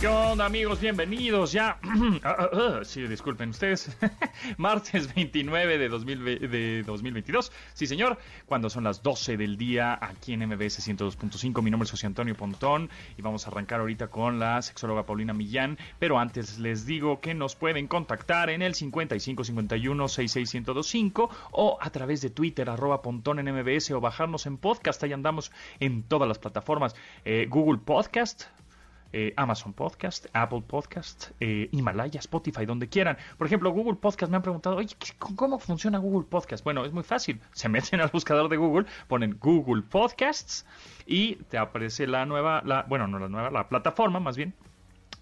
¿Qué onda amigos? Bienvenidos ya. Ah, ah, ah, sí, disculpen ustedes. Martes 29 de, 2022. Sí, señor. Cuando son las 12 del día aquí en MBS 102.5. Mi nombre es José Antonio Pontón y vamos a arrancar ahorita con la sexóloga Paulina Millán. Pero antes les digo que nos pueden contactar en el 5551 66125 o a través de Twitter arroba Pontón en MBS o bajarnos en podcast. Ahí andamos en todas las plataformas. Eh, Google Podcast, eh, Amazon Podcast, Apple Podcast, eh, Himalaya, Spotify, donde quieran. Por ejemplo, Google Podcast me han preguntado, oye, ¿cómo funciona Google Podcast? Bueno, es muy fácil. Se meten al buscador de Google, ponen Google Podcasts y te aparece la nueva, la, bueno, no la nueva, la plataforma más bien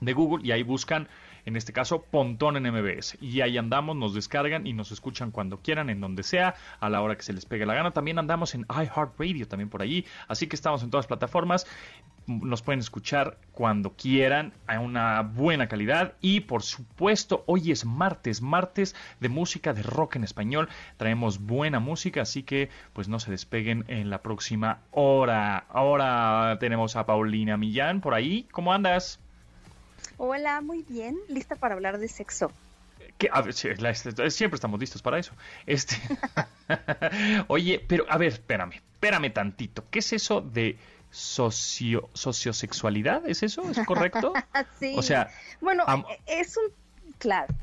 de Google y ahí buscan en este caso Pontón en MBS. Y ahí andamos, nos descargan y nos escuchan cuando quieran, en donde sea, a la hora que se les pegue la gana. También andamos en iHeartRadio, también por allí. Así que estamos en todas las plataformas nos pueden escuchar cuando quieran a una buena calidad y por supuesto hoy es martes, martes de música de rock en español, traemos buena música así que pues no se despeguen en la próxima hora. Ahora tenemos a Paulina Millán por ahí, ¿cómo andas? Hola, muy bien, lista para hablar de sexo. siempre estamos listos para eso. Este, oye, pero a ver, espérame, espérame tantito. ¿Qué es eso de socio, sociosexualidad, ¿es eso? ¿Es correcto? sí. O sea, bueno, es un, claro.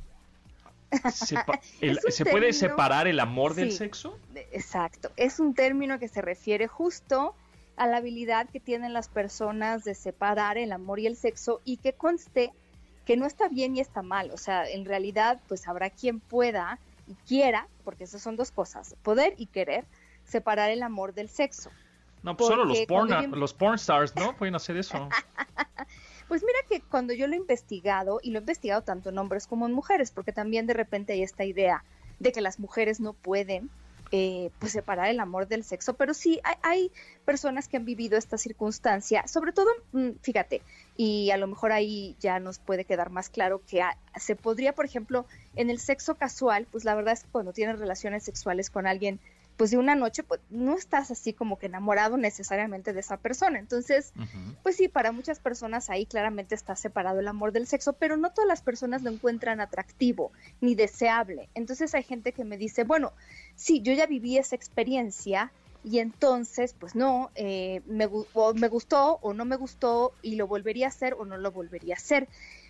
¿Se puede separar el amor del sexo? Exacto, es un término que se refiere justo a la habilidad que tienen las personas de separar el amor y el sexo y que conste que no está bien y está mal, o sea, en realidad pues habrá quien pueda y quiera, porque esas son dos cosas, poder y querer separar el amor del sexo. No, pues solo los porn, los porn stars, ¿no? Pueden hacer eso. pues mira que cuando yo lo he investigado, y lo he investigado tanto en hombres como en mujeres, porque también de repente hay esta idea de que las mujeres no pueden eh, pues separar el amor del sexo, pero sí hay, personas que han vivido esta circunstancia, sobre todo, mm, fíjate, y a lo mejor ahí ya nos puede quedar más claro que se podría, por ejemplo, en el sexo casual, pues la verdad es que cuando tienes relaciones sexuales con alguien pues de una noche, pues no estás así como que enamorado necesariamente de esa persona. Entonces, pues sí, para muchas personas ahí claramente está separado el amor del sexo, pero no todas las personas lo encuentran atractivo ni deseable. Entonces hay gente que me dice, bueno, sí, yo ya viví esa experiencia y entonces, pues no, eh, me, me gustó o no me gustó y lo volvería a hacer o no lo volvería a hacer.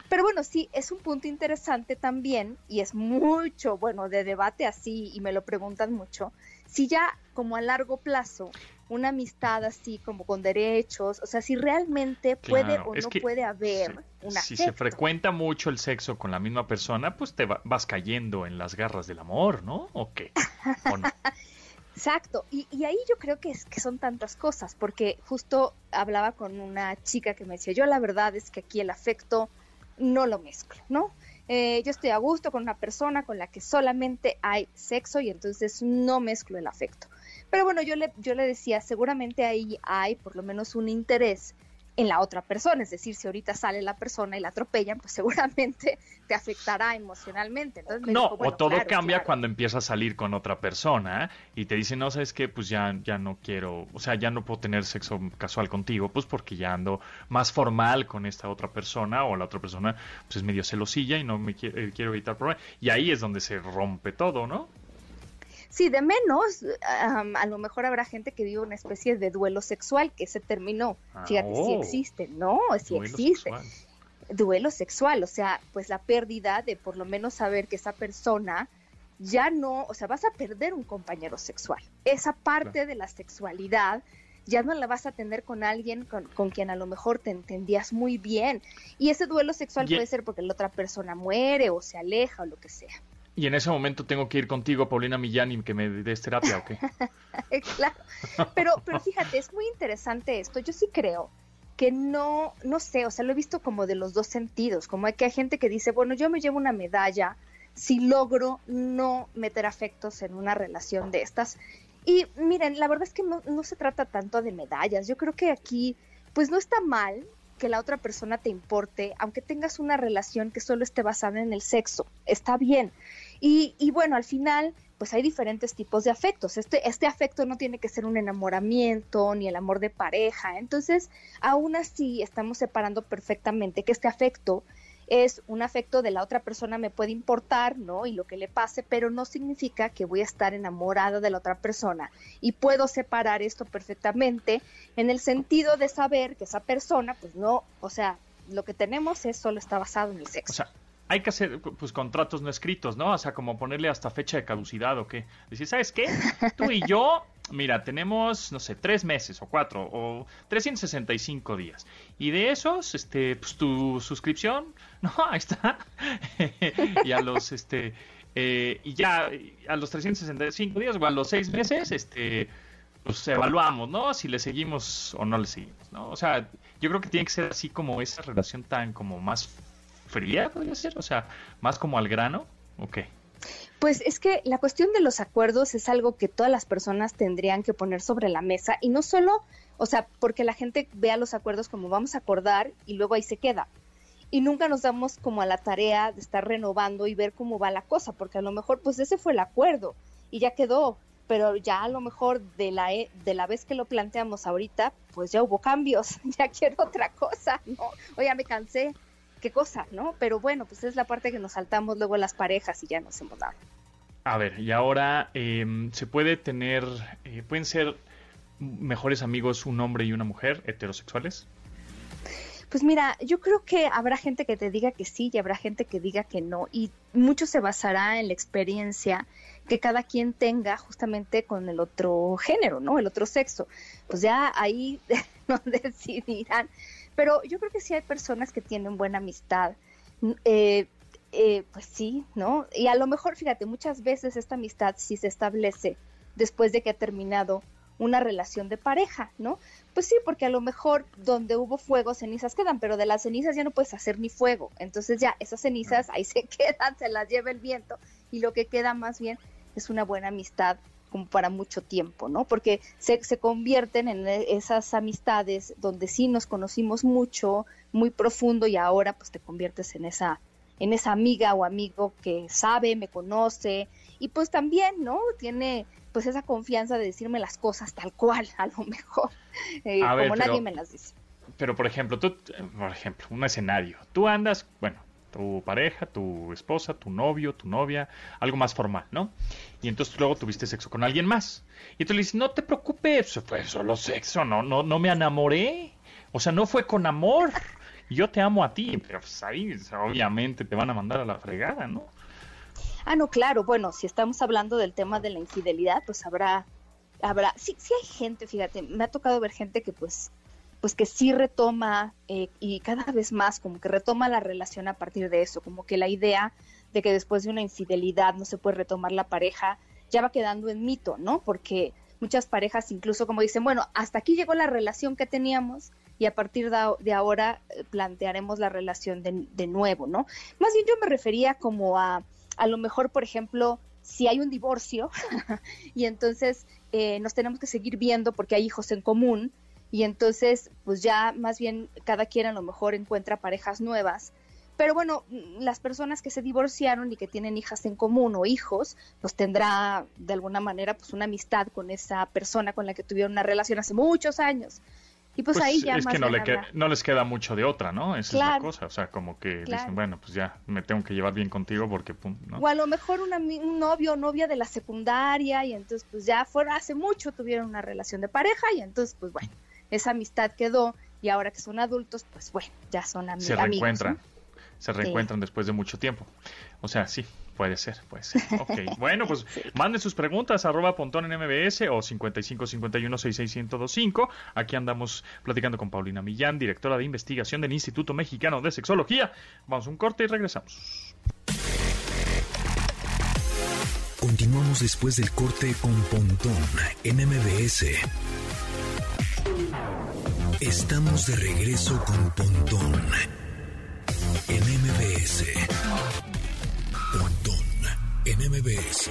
Pero bueno, sí, es un punto interesante también y es mucho, bueno, de debate así y me lo preguntan mucho si ya como a largo plazo una amistad así como con derechos, o sea, si realmente puede o no puede haber una Si se frecuenta mucho el sexo con la misma persona, pues te vas cayendo en las garras del amor, ¿no? ¿O qué? Exacto, y, ahí yo creo que, es, que son tantas cosas, porque justo hablaba con una chica que me decía, yo la verdad es que aquí el afecto no lo mezclo, ¿no? Eh, yo estoy a gusto con una persona con la que solamente hay sexo y entonces no mezclo el afecto. Pero bueno, yo le, yo le decía, seguramente ahí hay por lo menos un interés en la otra persona. Es decir, si ahorita sale la persona y la atropellan, pues seguramente te afectará emocionalmente. no, o todo cambia cuando empieza a salir con otra persona y te dicen, no, sabes qué, pues ya, ya no quiero, o sea, ya no puedo tener sexo casual contigo, pues porque ya ando más formal con esta otra persona o la otra persona pues es medio celosilla y no me eh, quiero evitar problemas. Y ahí es donde se rompe todo, ¿no? Sí, de menos, a lo mejor habrá gente que vive una especie de duelo sexual que se terminó. Ah, Fíjate, sí oh. existe, ¿no? Sí existe. Duelo sexual, o sea, pues la pérdida de por lo menos saber que esa persona ya no, o sea, vas a perder un compañero sexual. Esa parte de la sexualidad ya no la vas a tener con alguien con, quien a lo mejor te entendías muy bien. Y ese duelo sexual puede ser porque la otra persona muere o se aleja o lo que sea. Y en ese momento tengo que ir contigo, Paulina Millán, y que me des terapia, ¿o qué? claro. Pero, pero fíjate, es muy interesante esto. Yo sí creo que no, no sé, o sea, lo he visto como de los dos sentidos, como hay que hay gente que dice, bueno, yo me llevo una medalla si logro no meter afectos en una relación de estas. Y miren, la verdad es que no, no se trata tanto de medallas. Yo creo que aquí, pues no está mal que la otra persona te importe, aunque tengas una relación que solo esté basada en el sexo. Está bien. Y, y bueno, al final pues hay diferentes tipos de afectos. Este, este afecto no tiene que ser un enamoramiento ni el amor de pareja. Entonces, aún así, estamos separando perfectamente que este afecto es un afecto de la otra persona me puede importar, ¿no? Y lo que le pase, pero no significa que voy a estar enamorada de la otra persona. Y puedo separar esto perfectamente en el sentido de saber que esa persona, pues no, o sea, lo que tenemos es solo está basado en el sexo hay que hacer pues contratos no escritos, ¿no? O sea, como ponerle hasta fecha de caducidad o qué. Decir, ¿sabes qué? Tú y yo, mira, tenemos, no sé, tres meses o cuatro o 365 días. Y de esos, este, pues tu suscripción, no, ahí está. y a los, este, eh, y ya a los 365 días o a los seis meses, este, pues evaluamos, ¿no? Si le seguimos o no le seguimos, ¿no? O sea, yo creo que tiene que ser así como esa relación tan como más fría, podría ser, o sea, más como al grano, ¿o Pues es que la cuestión de los acuerdos es algo que todas las personas tendrían que poner sobre la mesa y no solo, o sea, porque la gente vea los acuerdos como vamos a acordar y luego ahí se queda. Y nunca nos damos como a la tarea de estar renovando y ver cómo va la cosa, porque a lo mejor pues ese fue el acuerdo y ya quedó, pero ya a lo mejor de la, e, de la vez que lo planteamos ahorita, pues ya hubo cambios, ya quiero otra cosa, ¿no? O ya me cansé, qué cosa, ¿no? Pero bueno, pues es la parte que nos saltamos luego las parejas y ya nos hemos dado. A ver, y ahora em, se puede tener, eh, pueden ser mejores amigos un hombre y una mujer heterosexuales. Pues mira, yo creo que habrá gente que te diga que sí y habrá gente que diga que no. Y mucho se basará en la experiencia que cada quien tenga justamente con el otro género, ¿no? El otro sexo. Pues ya ahí no decidirán pero yo creo que sí hay personas que tienen buena amistad. Eh, eh, pues sí, ¿no? Y a lo mejor, fíjate, muchas veces esta amistad sí se establece después de que ha terminado una relación de pareja, ¿no? Pues sí, porque a lo mejor donde hubo fuego, cenizas quedan, pero de las cenizas ya no puedes hacer ni fuego. Entonces ya esas cenizas ahí se quedan, se las lleva el viento y lo que queda más bien es una buena amistad como para mucho tiempo, ¿no? Porque se, se convierten en esas amistades donde sí nos conocimos mucho, muy profundo y ahora pues te conviertes en esa en esa amiga o amigo que sabe, me conoce y pues también, ¿no? Tiene pues esa confianza de decirme las cosas tal cual, a lo mejor, eh, como nadie me las dice. Pero por ejemplo, tú, por ejemplo, un escenario, tú andas, bueno, tu pareja, tu esposa, tu novio, tu novia, algo más formal, ¿no? Y entonces luego tuviste sexo con alguien más. Y entonces le dices, no te preocupes, fue solo sexo, no, no, no me enamoré. O sea, no fue con amor. Yo te amo a ti, pero pues ahí obviamente te van a mandar a la fregada, ¿no? Ah, no, claro, bueno, si estamos hablando del tema de la infidelidad, pues habrá, habrá, sí, sí hay gente, fíjate, me ha tocado ver gente que pues pues que sí retoma eh, y cada vez más como que retoma la relación a partir de eso, como que la idea de que después de una infidelidad no se puede retomar la pareja ya va quedando en mito, ¿no? Porque muchas parejas incluso como dicen, bueno, hasta aquí llegó la relación que teníamos y a partir de, ahora eh, plantearemos la relación de, de, nuevo, ¿no? Más bien yo me refería como a, a lo mejor, por ejemplo, si hay un divorcio y entonces eh, nos tenemos que seguir viendo porque hay hijos en común, y entonces pues ya más bien cada quien a lo mejor encuentra parejas nuevas. Pero bueno, las personas que se divorciaron y que tienen hijas en común o hijos, pues tendrá de alguna manera pues una amistad con esa persona con la que tuvieron una relación hace muchos años. Y pues, pues ahí ya es que no, no, les queda mucho de otra, ¿no? Esa es la cosa. O sea, como que dicen, bueno, pues ya me tengo que llevar bien contigo porque, pum, ¿no? O a lo mejor un novio o novia de la secundaria y entonces, pues ya fuera hace mucho tuvieron una relación de pareja y entonces, pues bueno, esa amistad quedó y ahora que son adultos, pues bueno, ya son amigos. Se reencuentran. Se reencuentran después de mucho tiempo. O sea, sí, puede ser, puede ser. Ok, bueno, pues manden sus preguntas arroba pontón en MBS o 5551-66125. Aquí andamos platicando con Paulina Millán, directora de investigación del Instituto Mexicano de Sexología. Vamos a un corte y regresamos. Continuamos después del corte con Pontón en MBS. Estamos de regreso con Pontón en MBS. Pontón en MBS.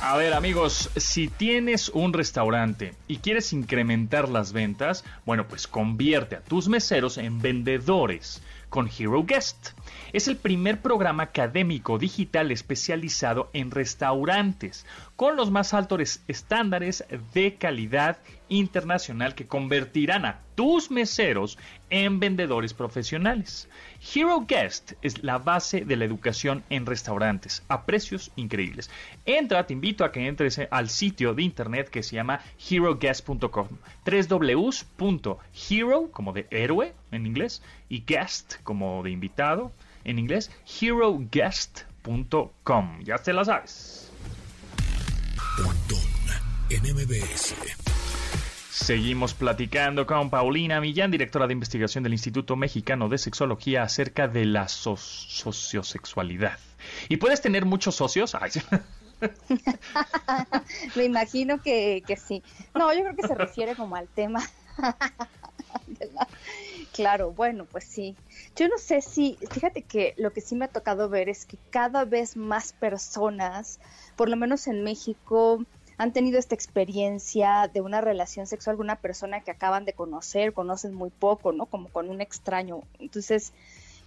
A ver amigos, si tienes un restaurante y quieres incrementar las ventas, bueno pues convierte a tus meseros en vendedores con Hero Guest. Es el primer programa académico digital especializado en restaurantes, con los más altos estándares de calidad internacional que convertirán a tus meseros en vendedores profesionales. Hero Guest es la base de la educación en restaurantes a precios increíbles. Entra, te invito a que entres al sitio de internet que se llama heroguest.com. www.hero como de héroe en inglés y guest como de invitado en inglés, heroguest.com. Ya te la sabes. Seguimos platicando con Paulina Millán, directora de investigación del Instituto Mexicano de Sexología, acerca de la sociosexualidad. ¿Y puedes tener muchos socios? Me imagino que, que, sí. No, yo creo que se refiere como al tema. Claro, bueno, pues sí. Yo no sé si, fíjate que lo que sí me ha tocado ver es que cada vez más personas, por lo menos en México, han tenido esta experiencia de una relación sexual con una persona que acaban de conocer, conocen muy poco, ¿no? Como con un extraño. Entonces,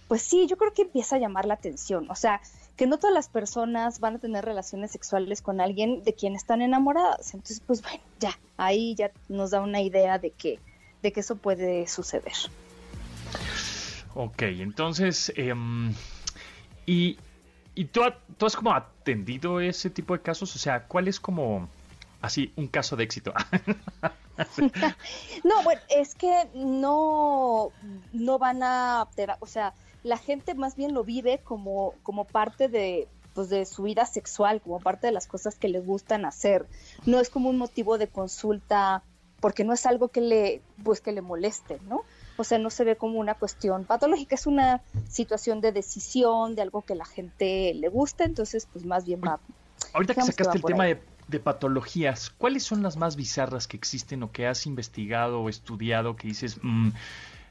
pues sí, yo creo que empieza a llamar la atención. O sea, que no todas las personas van a tener relaciones sexuales con alguien de quien están enamoradas. Entonces, pues bueno, ya, ahí ya nos da una idea de que, de que eso puede suceder. Ok, entonces, em, y, y tú, tú has como atendido ese tipo de casos, o sea, ¿cuál es como así un caso de éxito. no, bueno, es que no, no van a, o sea, la gente más bien lo vive como, como parte de, pues de su vida sexual, como parte de las cosas que les gustan hacer. No es como un motivo de consulta porque no es algo que le, pues que le moleste, ¿no? O sea, no se ve como una cuestión patológica, es una situación de decisión, de algo que la gente le gusta, entonces pues más bien va. Ahorita que sacaste el tema de de patologías, ¿cuáles son las más bizarras que existen o que has investigado o estudiado que dices, mm,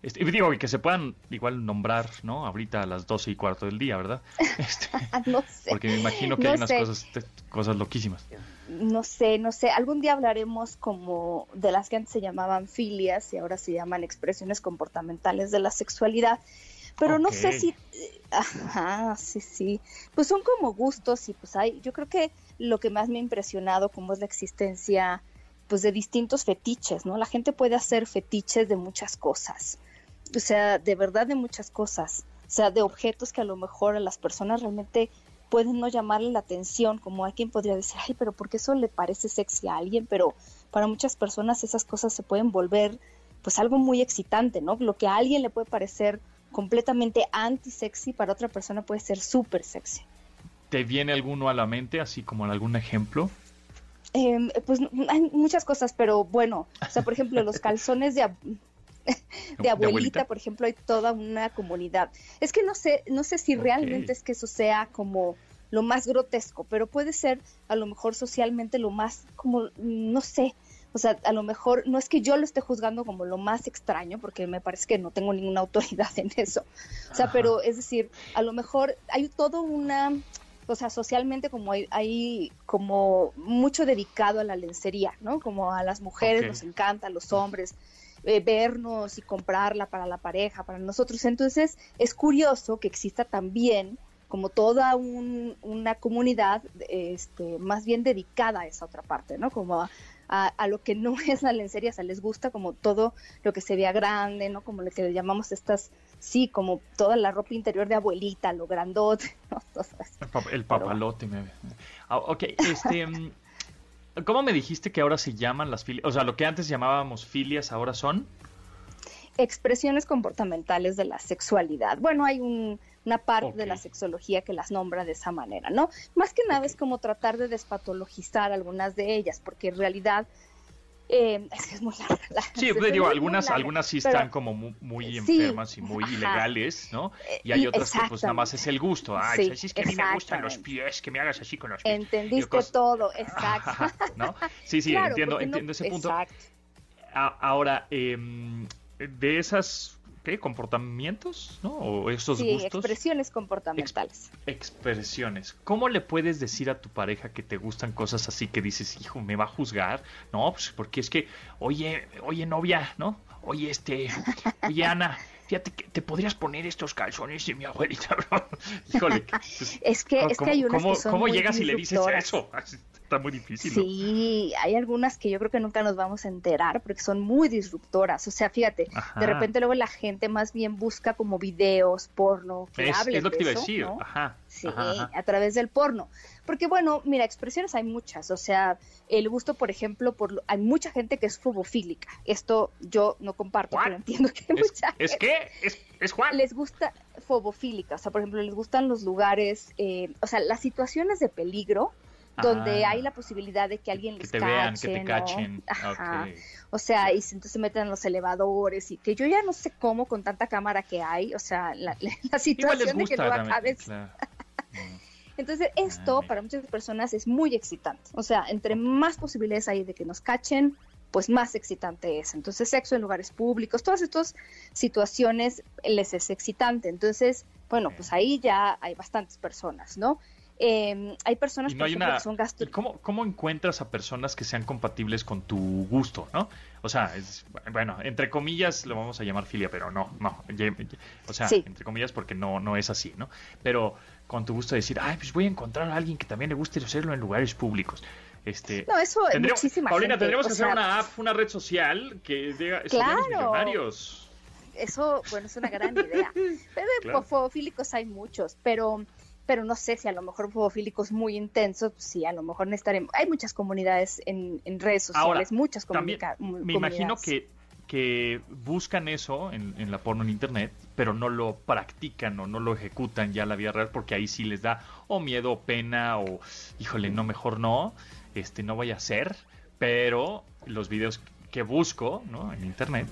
este, digo, que se puedan igual nombrar, ¿no? Ahorita a las doce y cuarto del día, ¿verdad? Este, no sé. Porque me imagino que hay unas cosas, cosas loquísimas. No sé, no sé. Algún día hablaremos como de las que antes se llamaban filias y ahora se llaman expresiones comportamentales de la sexualidad. Pero no sé si... Ajá, sí, sí. Pues son como gustos y pues hay... Yo creo que lo que más me ha impresionado como es la existencia pues de distintos fetiches, ¿no? La gente puede hacer fetiches de muchas cosas, o sea, de verdad de muchas cosas, o sea, de objetos que a lo mejor a las personas realmente pueden no llamarle la atención, como alguien podría decir, ay, pero porque eso le parece sexy a alguien, pero para muchas personas esas cosas se pueden volver pues algo muy excitante, ¿no? Lo que a alguien le puede parecer completamente anti-sexy, para otra persona puede ser súper sexy. ¿Te viene alguno a la mente, así como algún ejemplo? Em, pues hay muchas cosas, pero bueno, o sea, por ejemplo, los calzones de, de, abuelita, por ejemplo, hay toda una comunidad. Es que no sé, no sé si realmente es que eso sea como lo más grotesco, pero puede ser a lo mejor socialmente lo más como, no sé, o sea, a lo mejor no es que yo lo esté juzgando como lo más extraño, porque me parece que no tengo ninguna autoridad en eso. O sea, pero es decir, a lo mejor hay todo una o sea, socialmente como hay, como mucho dedicado a la lencería, ¿no? Como a las mujeres nos encanta, a los hombres, eh, vernos y comprarla para la pareja, para nosotros. Entonces, es curioso que exista también como toda una comunidad este, más bien dedicada a esa otra parte, ¿no? Como a, a, lo que no es la lencería, o sea, les gusta como todo lo que se vea grande, ¿no? Como lo que llamamos estas, sí, como toda la ropa interior de abuelita, lo grandote, ¿no? el, papalote, me... Ah, ok, este... Mm, ¿Cómo me dijiste que ahora se llaman las filias? O sea, lo que antes llamábamos filias ahora son expresiones comportamentales de la sexualidad. Bueno, hay una parte de la sexología que las nombra de esa manera, ¿no? Más que nada es como tratar de despatologizar algunas de ellas, porque en realidad eh, es que es muy larga. sí, pues, digo, algunas, algunas sí están como muy, enfermas y muy ilegales, ¿no? Eh, y hay otras que pues nada más es el gusto. Ay, sí, es que a mí me gustan los pies, que me hagas así con los pies. Entendiste todo, exacto. ¿no? Sí, sí, entiendo, entiendo ese punto. Exacto. ahora, eh, de esas ¿qué? comportamientos, ¿no? O esos sí, expresiones comportamentales. expresiones. ¿Cómo le puedes decir a tu pareja que te gustan cosas así que dices, hijo, me va a juzgar? No, pues porque es que, oye, oye novia, ¿no? Oye, este, oye Ana, fíjate que te podrías poner estos calzones y mi abuelita, Híjole. es que, es que hay unas ¿cómo, que son ¿Cómo muy llegas y le dices eso? Está muy difícil. ¿no? Sí, hay algunas que yo creo que nunca nos vamos a enterar porque son muy disruptoras. O sea, fíjate, Ajá. de repente luego la gente más bien busca como videos, porno, que Es, hablen es lo que te iba a decir. ¿no? Ajá. Sí, ajá, a través del porno. Porque bueno, mira, expresiones hay muchas. O sea, el gusto, por ejemplo, por lo- hay mucha gente que es fobofílica. Esto yo no comparto, ¿What? pero entiendo que hay ¿Es, mucha ¿Es gente qué? ¿Es, es Juan? les gusta fobofílica, o sea, por ejemplo, les gustan los lugares, eh, o sea, las situaciones de peligro donde Ah. hay la posibilidad de que alguien Que les te cache, vean, que te ¿no? cachen. Ajá. O sea, y se- entonces se meten en los elevadores y que yo ya no sé cómo con tanta cámara que hay, o sea, la, la- situación de que no acabes. claro. Entonces, esto para muchas personas es muy excitante. O sea, entre más posibilidades hay de que nos cachen, pues más excitante es. Entonces, sexo en lugares públicos, todas estas situaciones les es excitante. Entonces, bueno, pues ahí ya hay bastantes personas, ¿no? Eh, hay personas Y no por hay ejemplo, una... que son gastro... ¿y cómo, ¿Cómo encuentras a personas que sean compatibles con tu gusto, no? O sea, es, bueno, entre comillas lo vamos a llamar filia, pero no, no. O sea, Sí. entre comillas porque no, no es así, ¿no? Pero con tu gusto de decir, ay, pues voy a encontrar a alguien que también le guste hacerlo en lugares públicos. Este, No, eso es tendríamos- muchísima Paulina, gente. tendríamos que hacer una app, una red social que diga, Claro. millonarios. Eso, bueno, es una gran idea. Pero Claro. hay muchos, pero pero no sé si a lo mejor fobofílicos muy intensos, pues sí, a lo mejor necesitaremos. Hay muchas comunidades en, en redes sociales, Ahora, muchas mu- me imagino comunidades. que, que buscan eso en, en la porno en internet, pero no lo practican o no lo ejecutan ya en la vida real porque ahí sí les da o miedo o pena o híjole, no, mejor no, este no vaya a ser, pero los videos que busco ¿no? en internet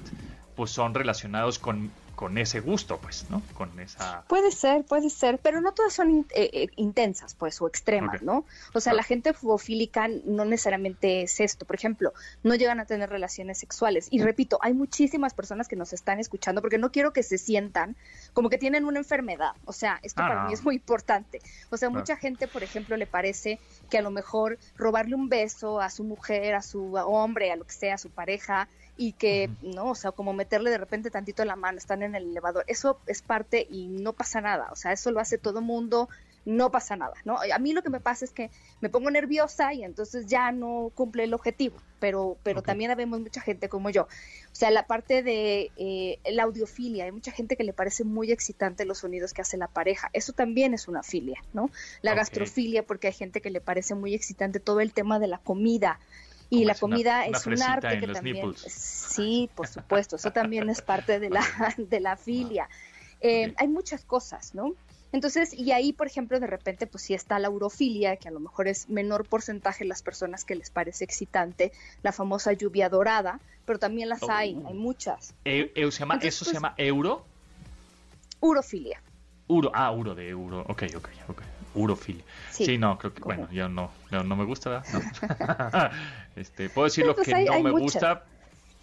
pues son relacionados con, con ese gusto, pues, ¿no? Con esa... Puede ser, puede ser, pero no todas son in- eh, eh, intensas, pues, o extremas. ¿no? O sea, Claro. la gente fobofílica no necesariamente es esto. Por ejemplo, no llegan a tener relaciones sexuales. Y repito, hay muchísimas personas que nos están escuchando porque no quiero que se sientan como que tienen una enfermedad. O sea, esto Ah, para no. mí es muy importante. O sea, Claro. mucha gente, por ejemplo, le parece que a lo mejor robarle un beso a su mujer, a su hombre, a lo que sea, a su pareja, y que, ¿no? O sea, como meterle de repente tantito la mano, están en el elevador. Eso es parte y no pasa nada. O sea, eso lo hace todo mundo, no pasa nada, ¿no? A mí lo que me pasa es que me pongo nerviosa y entonces ya no cumple el objetivo, pero, pero también habemos mucha gente como yo. O sea, la parte de eh, la audiofilia, hay mucha gente que le parece muy excitante los sonidos que hace la pareja. Eso también es una filia, ¿no? La gastrofilia, porque hay gente que le parece muy excitante todo el tema de la comida. Y la una- comida una es un arte que también... nipples. Sí, por supuesto, eso también es parte de la, de la filia. Eh, Ok. Hay muchas cosas, ¿no? Entonces, y ahí, por ejemplo, de repente, pues sí está la urofilia, que a lo mejor es menor porcentaje las personas que les parece excitante, la famosa lluvia dorada, pero también las Oh. hay, hay muchas. E- se llama- Entonces, ¿Eso se pues- llama euro? Urofilia, Uro, ah, uro de euro. Ok, ok, ok. Urofilia. sí. Sí, no, creo que, bueno, yo no, no, no me gusta, ¿verdad? No. Este, puedo decir lo Pues que hay- no hay me muchas. gusta.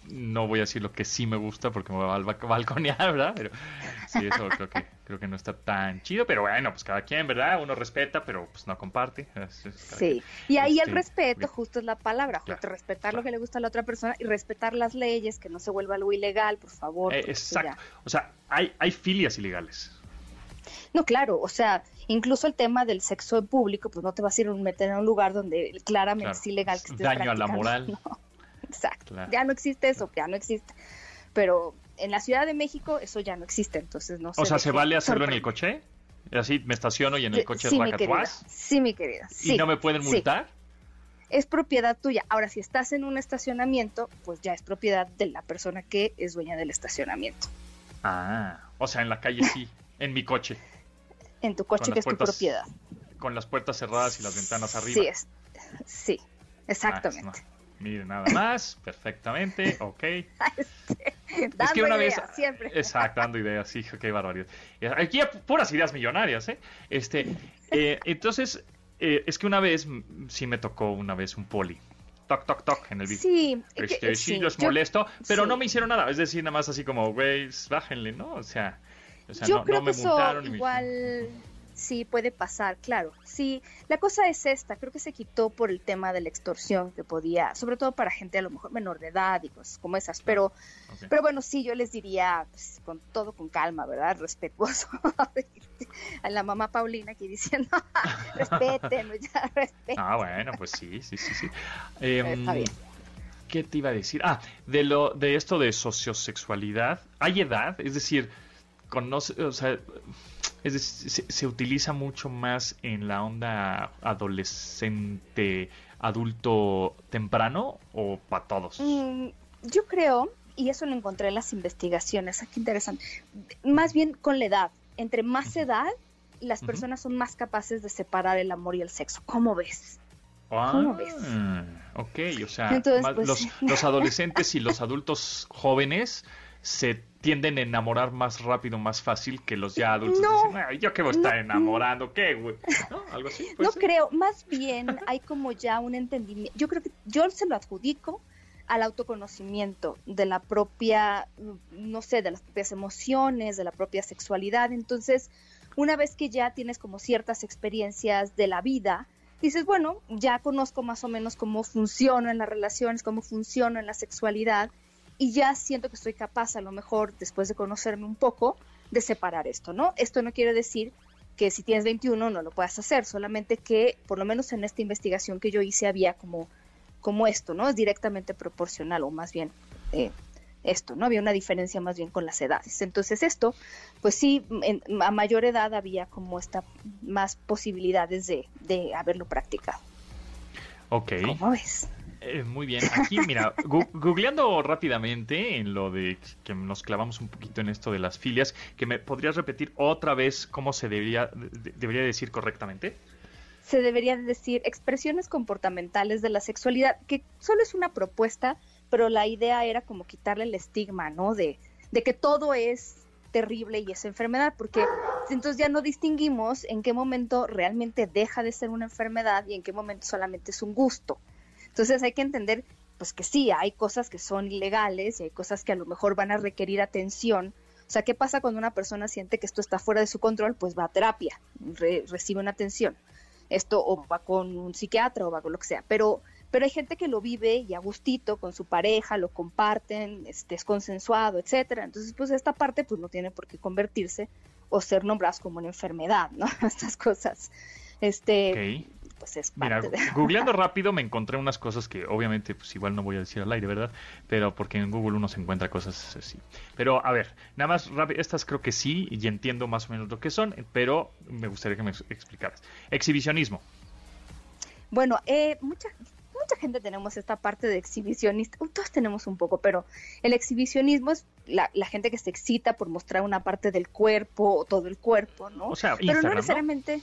No voy a decir lo que sí me gusta porque me va a balc- balconear, ¿verdad? Pero sí, eso creo que, creo que no está tan chido. Pero bueno, pues cada quien, ¿verdad? Uno respeta, pero pues no comparte. Es- es cada Sí, y ahí el Este, respeto bien. justo es la palabra, Claro, respetar claro. lo que le gusta a la otra persona y respetar las leyes, que no se vuelva algo ilegal, por favor. Eh, exacto. O sea, hay, hay filias ilegales. No, claro, o sea, incluso el tema del sexo en público, pues no te vas a ir a meter en un lugar donde claramente Claro. es ilegal que estés Daño a la moral. ¿no? Exacto, Claro. ya no existe eso, ya no existe. Pero en la Ciudad de México eso ya no existe, entonces no O sea, ¿se vale hacerlo en el coche? Así me estaciono y en el coche sí, mi raca querida, sí, mi querida, y no me pueden sí. multar. es propiedad tuya. Ahora, si estás en un estacionamiento, pues ya es propiedad de la persona que es dueña del estacionamiento. Ah, o sea, en la calle sí, en mi coche, En tu coche que es tu propiedad. con las puertas cerradas y las ventanas arriba. Sí, es. Sí, exactamente. Ah, no. Mire, nada más, perfectamente, ok. Dando que una vez- ideas, siempre. Exacto, dando ideas, hijo, qué barbaridad. Aquí puras ideas millonarias, ¿eh? Este, eh, entonces, eh, es que una vez, sí me tocó una vez un poli. Toc, toc, toc, en el video. Sí, que- Este, sí, sí, los yo- molesto, pero sí. no me hicieron nada. Es decir, nada más así como, güey, bájenle, ¿no? O sea, o sea yo no, creo no me que eso me- igual sí, puede pasar, claro. Sí, la cosa es esta, creo que se quitó por el tema de la extorsión que podía, sobre todo para gente a lo mejor menor de edad y cosas como esas, pero, pero bueno, sí, yo les diría pues, con todo con calma, ¿verdad? Respetuoso. a la mamá Paulina aquí diciendo, respeten, ya respeten. Ah, bueno, pues sí, sí, sí, sí. Está em, bien. ¿Qué te iba a decir? Ah, de lo de esto de sociosexualidad, ¿hay edad? Es decir, conoce, o sea, es se, utiliza mucho más en la onda adolescente, adulto temprano o para todos? Mm, yo creo, y eso lo encontré en las investigaciones, aquí ah, interesante, más bien con la edad. Entre más edad, las personas son más capaces de separar el amor y el sexo. ¿Cómo ves? ¿Cómo ves? Ah, ok, o sea, pues, los, los adolescentes y los adultos jóvenes se tienden a enamorar más rápido, más fácil que los ya adultos. No, dicen, yo qué voy a estar enamorando, ¿qué, güey? ¿No? Algo así. No creo, más bien hay como ya un entendimiento. Yo creo que yo se lo adjudico al autoconocimiento de la propia, no sé, de las propias emociones, de la propia sexualidad. Entonces, una vez que ya tienes como ciertas experiencias de la vida, dices, bueno, ya conozco más o menos cómo funciona en las relaciones, cómo funciona en la sexualidad y ya siento que estoy capaz, a lo mejor después de conocerme un poco, de separar esto, ¿no? Esto no quiere decir que si tienes 21 no lo puedas hacer, solamente que por lo menos en esta investigación que yo hice había como, como esto, ¿no? Es directamente proporcional o más bien eh, esto, ¿no? Había una diferencia más bien con las edades. Entonces esto, pues sí, a mayor edad había como esta más posibilidades de, de haberlo practicado. Ok. ¿Cómo ves? Eh, muy bien. Aquí, mira, googleando rápidamente en lo de que nos clavamos un poquito en esto de las filias, que me podrías repetir otra vez cómo se debería, debería decir correctamente. Se debería decir expresiones comportamentales de la sexualidad, que solo es una propuesta, pero la idea era como quitarle el estigma, ¿no? De, de que todo es terrible y es enfermedad, porque entonces ya no distinguimos en qué momento realmente deja de ser una enfermedad y en qué momento solamente es un gusto. Entonces hay que entender pues que sí, hay cosas que son ilegales y hay cosas que a lo mejor van a requerir atención. O sea, ¿qué pasa cuando una persona siente que esto está fuera de su control? Pues va a terapia, recibe una atención. Esto o va con un psiquiatra o va con lo que sea. Pero, pero hay gente que lo vive y a gustito con su pareja, lo comparten, este, es consensuado, etcétera. Entonces, pues esta parte pues no tiene por qué convertirse o ser nombradas como una enfermedad, ¿no? Estas cosas. Este, pues es Mira, googleando rápido me encontré unas cosas que obviamente pues igual no voy a decir al aire, ¿verdad? Pero porque en Google uno se encuentra cosas así. Pero a ver, nada más rápido, estas creo que sí y entiendo más o menos lo que son, pero me gustaría que me explicaras. Exhibicionismo. Bueno, eh, mucha, mucha gente tenemos esta parte de exhibicionista, todos tenemos un poco, pero el exhibicionismo es la, gente que se excita por mostrar una parte del cuerpo o todo el cuerpo, ¿no? O sea, pero no necesariamente...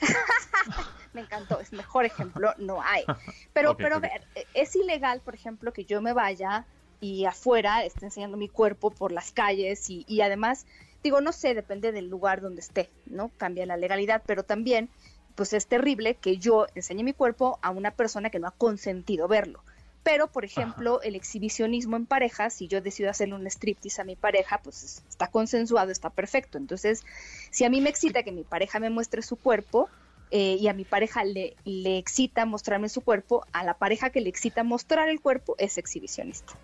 me encantó, es mejor ejemplo, no hay. Pero, pero a ver, es ilegal, por ejemplo, que yo me vaya y afuera esté enseñando mi cuerpo por las calles y, y además, digo, no sé, depende del lugar donde esté, ¿no? Cambia la legalidad, pero también, pues es terrible que yo enseñe mi cuerpo a una persona que no ha consentido verlo. Pero, por ejemplo, el exhibicionismo en pareja, si yo decido hacerle un striptease a mi pareja, pues está consensuado, está perfecto. Entonces, si a mí me excita que mi pareja me muestre su cuerpo, eh, y a mi pareja le, le excita mostrarme su cuerpo, a la pareja que le excita mostrar el cuerpo es exhibicionista.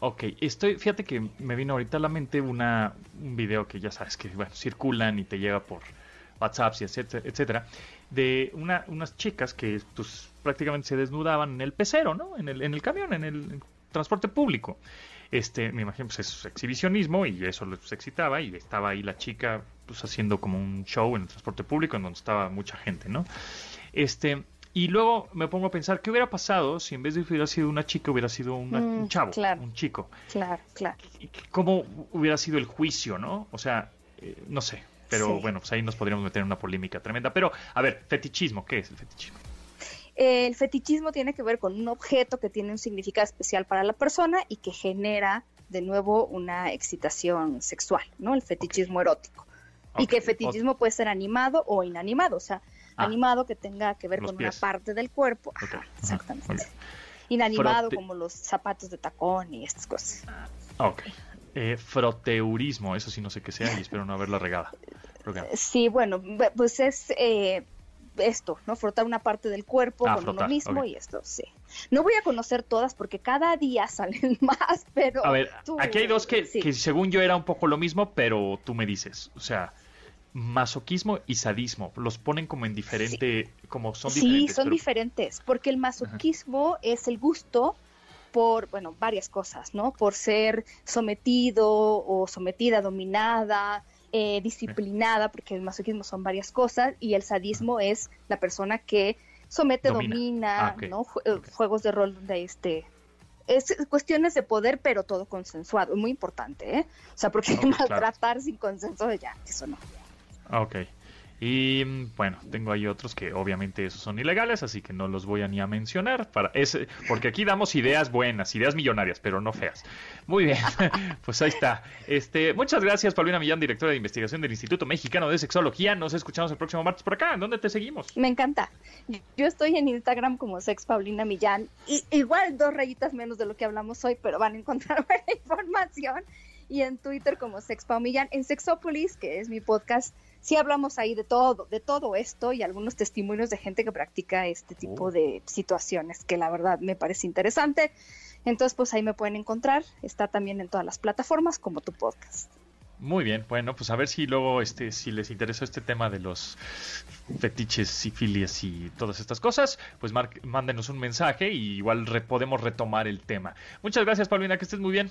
Ok, estoy, fíjate que me vino ahorita a la mente una, un video que ya sabes que bueno, circulan y te llega por WhatsApp, etcétera, de una, unas chicas que pues, prácticamente se desnudaban en el pecero, ¿no? En el, en el camión, en el transporte público. Este, me imagino, pues es exhibicionismo y eso les excitaba y estaba ahí la chica pues haciendo como un show en el transporte público en donde estaba mucha gente, ¿no? Este, y luego me pongo a pensar, ¿qué hubiera pasado si en vez de hubiera sido una chica hubiera sido un mm, chavo, un chico? Claro, claro. ¿Cómo hubiera sido el juicio, no? O sea, eh, no sé, pero bueno, pues ahí nos podríamos meter en una polémica tremenda. Pero, a ver, fetichismo, ¿qué es el fetichismo? El fetichismo tiene que ver con un objeto que tiene un significado especial para la persona y que genera de nuevo una excitación sexual, ¿no? El fetichismo erótico. Y que el fetichismo puede ser animado o inanimado, o sea, ah. animado que tenga que ver con una parte del cuerpo. exactamente. Inanimado como los zapatos de tacón y estas cosas. Ok. Eh, froteurismo, eso sí no sé qué sea y espero no haberla regada. Sí, bueno, pues es eh, esto, ¿no? Frotar una parte del cuerpo Ah, con frotar, uno mismo y esto, sí. No voy a conocer todas porque cada día salen más, pero... A ver, tú- aquí hay dos que, sí. que según yo era un poco lo mismo, pero tú me dices, o sea, masoquismo y sadismo, los ponen como en diferente, como son sí, diferentes. son pero- diferentes, porque el masoquismo es el gusto por, bueno, varias cosas, ¿no? Por ser sometido o sometida, dominada, eh, disciplinada, porque el masoquismo son varias cosas, y el sadismo es la persona que somete, Domina. domina, Ah, ¿no? Juegos de rol de este... Es cuestiones de poder, pero todo consensuado, muy importante, ¿eh? O sea, porque claro. maltratar sin consenso, ya, eso no. Ah, Ok. Y mm, bueno, tengo ahí otros que obviamente esos son ilegales, así que no los voy a ni a mencionar, para ese, porque aquí damos ideas buenas, ideas millonarias, pero no feas. Muy bien, pues ahí está. Este, muchas gracias, Paulina Millán, directora de investigación del Instituto Mexicano de Sexología. Nos escuchamos el próximo martes por acá. ¿En dónde te seguimos? Me encanta. Yo estoy en Instagram como Sex Paulina Millán. Y, igual dos rayitas menos de lo que hablamos hoy, pero van a encontrar buena información. Y en Twitter como Sex Pau Millán. En Sexópolis, que es mi podcast, sí hablamos ahí de todo, de todo esto y algunos testimonios de gente que practica este tipo Oh. de situaciones, que la verdad me parece interesante. Entonces, pues ahí me pueden encontrar. Está también en todas las plataformas como tu podcast. Muy bien, bueno, pues a ver si luego, este, si les interesó este tema de los fetiches y filias y todas estas cosas, pues mándenos un mensaje y igual re- podemos retomar el tema. Muchas gracias, Paulina, que estés muy bien.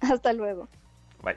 Hasta luego. Bye.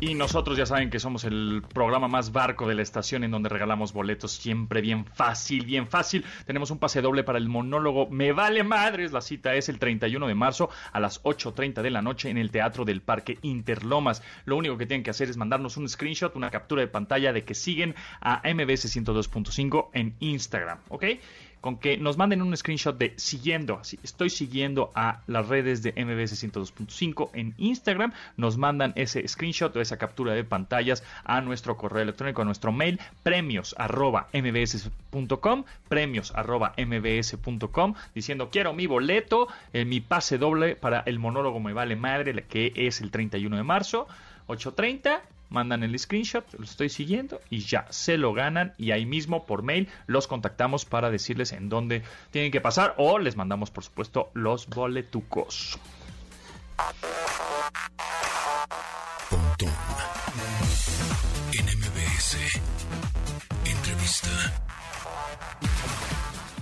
Y nosotros ya saben que somos el programa más barco de la estación en donde regalamos boletos siempre bien fácil, bien fácil. Tenemos un pase doble para el monólogo Me Vale Madres. La cita es el 31 de marzo a las 8.30 de la noche en el Teatro del Parque Interlomas. Lo único que tienen que hacer es mandarnos un screenshot, una captura de pantalla de que siguen a MBS 102.5 en Instagram, ¿ok? Con que nos manden un screenshot de siguiendo, así, estoy siguiendo a las redes de MBS 102.5 en Instagram, nos mandan ese screenshot o esa captura de pantallas a nuestro correo electrónico, a nuestro mail, premios arroba mbs.com, premios arroba mbs.com, diciendo quiero mi boleto, eh, mi pase doble para el monólogo Me Vale Madre, que es el 31 de marzo, 8.30 mandan el screenshot, lo estoy siguiendo y ya se lo ganan y ahí mismo por mail los contactamos para decirles en dónde tienen que pasar o les mandamos por supuesto los boletucos. Entrevista.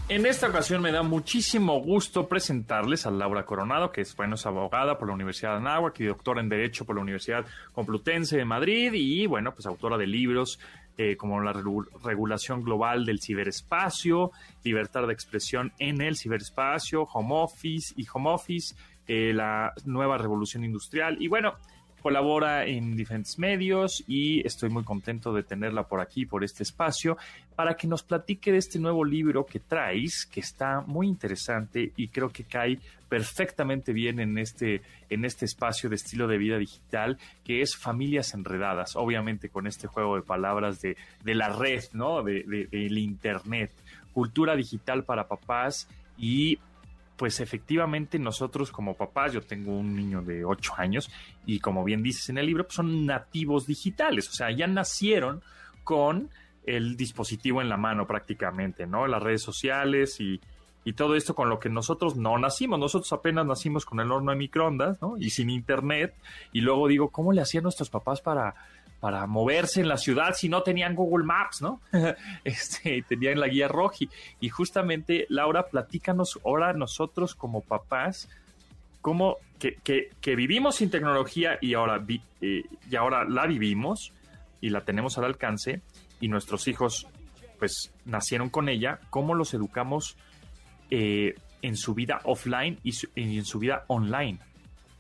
En esta ocasión me da muchísimo gusto presentarles a Laura Coronado, que es, bueno, abogada por la Universidad de Anáhuac y doctora en Derecho por la Universidad Complutense de Madrid y, bueno, pues autora de libros eh, como la regu- regulación global del ciberespacio, libertad de expresión en el ciberespacio, home office y home office, eh, la nueva revolución industrial y, bueno, colabora en diferentes medios y estoy muy contento de tenerla por aquí, por este espacio, para que nos platique de este nuevo libro que traes, que está muy interesante y creo que cae perfectamente bien en este, en este espacio de estilo de vida digital, que es Familias Enredadas, obviamente con este juego de palabras de, de la red, ¿no? De, de- del Internet, cultura digital para papás y pues efectivamente nosotros como papás, yo tengo un niño de 8 años y como bien dices en el libro, pues son nativos digitales, o sea, ya nacieron con el dispositivo en la mano prácticamente, ¿no? Las redes sociales y, y todo esto con lo que nosotros no nacimos, nosotros apenas nacimos con el horno de microondas, ¿no? Y sin internet, y luego digo, ¿cómo le hacían nuestros papás para para moverse en la ciudad si no tenían Google Maps, ¿no? este, tenían la guía Roji. Y justamente, Laura, platícanos ahora nosotros como papás, cómo que, que- vivimos sin tecnología y ahora, vi- eh, y ahora la vivimos y la tenemos al alcance y nuestros hijos pues nacieron con ella, cómo los educamos eh, en su vida offline y, su- y en su vida online.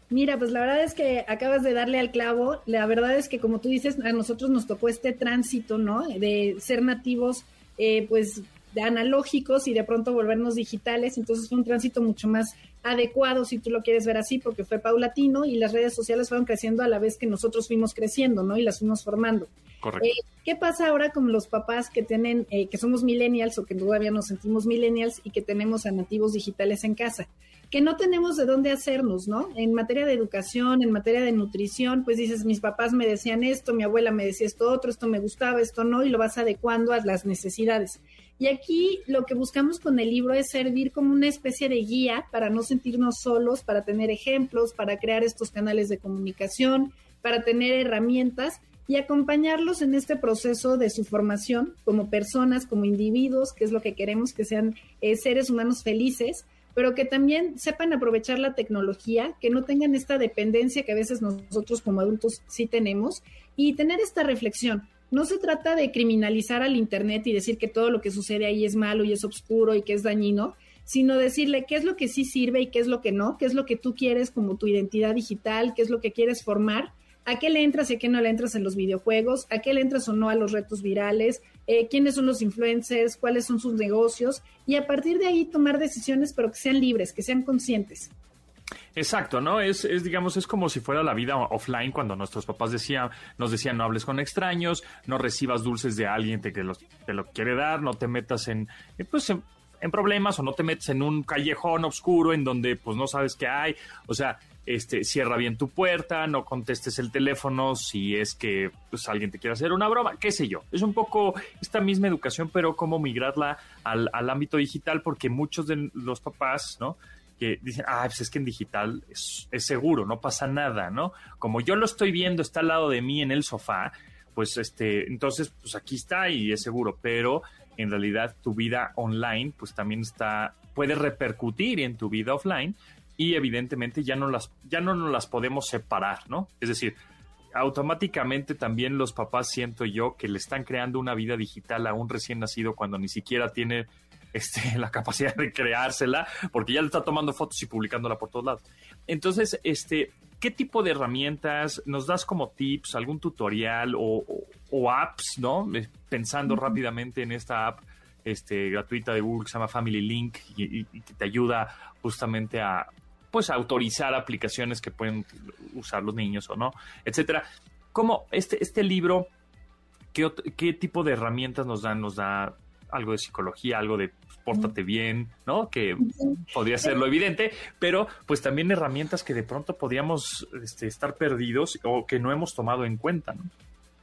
Mira, pues la verdad es que acabas de darle al clavo. La verdad es que, como tú dices, a nosotros nos tocó este tránsito, ¿no? De ser nativos, eh, pues analógicos y de pronto volvernos digitales. Entonces fue un tránsito mucho más adecuado, si tú lo quieres ver así, porque fue paulatino y las redes sociales fueron creciendo a la vez que nosotros fuimos creciendo, ¿no? Y las fuimos formando. Correcto. Eh, ¿Qué pasa ahora con los papás que tienen, eh, que somos millennials o que todavía nos sentimos millennials y que tenemos a nativos digitales en casa? Que no tenemos de dónde hacernos, ¿no? En materia de educación, en materia de nutrición, pues dices, mis papás me decían esto, mi abuela me decía esto otro, esto me gustaba, esto no, y lo vas adecuando a las necesidades. Y aquí lo que buscamos con el libro es servir como una especie de guía para no sentirnos solos, para tener ejemplos, para crear estos canales de comunicación, para tener herramientas y acompañarlos en este proceso de su formación como personas, como individuos, que es lo que queremos, que sean eh, seres humanos felices, pero que también sepan aprovechar la tecnología, que no tengan esta dependencia que a veces nosotros como adultos sí tenemos, y tener esta reflexión. No se trata de criminalizar al Internet y decir que todo lo que sucede ahí es malo y es oscuro y que es dañino, sino decirle qué es lo que sí sirve y qué es lo que no, qué es lo que tú quieres como tu identidad digital, qué es lo que quieres formar a qué le entras y a qué no le entras en los videojuegos, a qué le entras o no a los retos virales, eh, quiénes son los influencers, cuáles son sus negocios y a partir de ahí tomar decisiones pero que sean libres, que sean conscientes. Exacto, ¿no? Es, es, digamos, es como si fuera la vida offline cuando nuestros papás decían, nos decían no hables con extraños, no recibas dulces de alguien que los, te lo quiere dar, no te metas en, eh, pues, en, problemas o no te metes en un callejón oscuro en donde pues no sabes qué hay. O sea, este, cierra bien tu puerta, no contestes el teléfono si es que pues, alguien te quiere hacer una broma, qué sé yo. Es un poco esta misma educación, pero cómo migrarla al, al ámbito digital, porque muchos de los papás, ¿no? que dicen, ah, pues es que en digital es, es, seguro, no pasa nada, ¿no? Como yo lo estoy viendo, está al lado de mí en el sofá, pues este, entonces, pues aquí está y es seguro, pero en realidad tu vida online, pues también está, puede repercutir en tu vida offline y evidentemente ya no las, ya no nos las podemos separar, ¿no? Es decir, automáticamente también los papás siento yo que le están creando una vida digital a un recién nacido cuando ni siquiera tiene este, la capacidad de creársela, porque ya le está tomando fotos y publicándola por todos lados. Entonces, este, ¿qué tipo de herramientas nos das como tips, algún tutorial o, apps, ¿no? Eh, pensando rápidamente en esta app este, gratuita de Google que se llama Family Link y, que te ayuda justamente a pues autorizar aplicaciones que pueden usar los niños o no, etcétera. ¿Cómo este, este libro, qué, qué tipo de herramientas nos da? Nos da algo de psicología, algo de pues, pórtate bien, ¿no? Que podría ser lo evidente, pero pues también herramientas que de pronto podríamos este, estar perdidos o que no hemos tomado en cuenta, ¿no?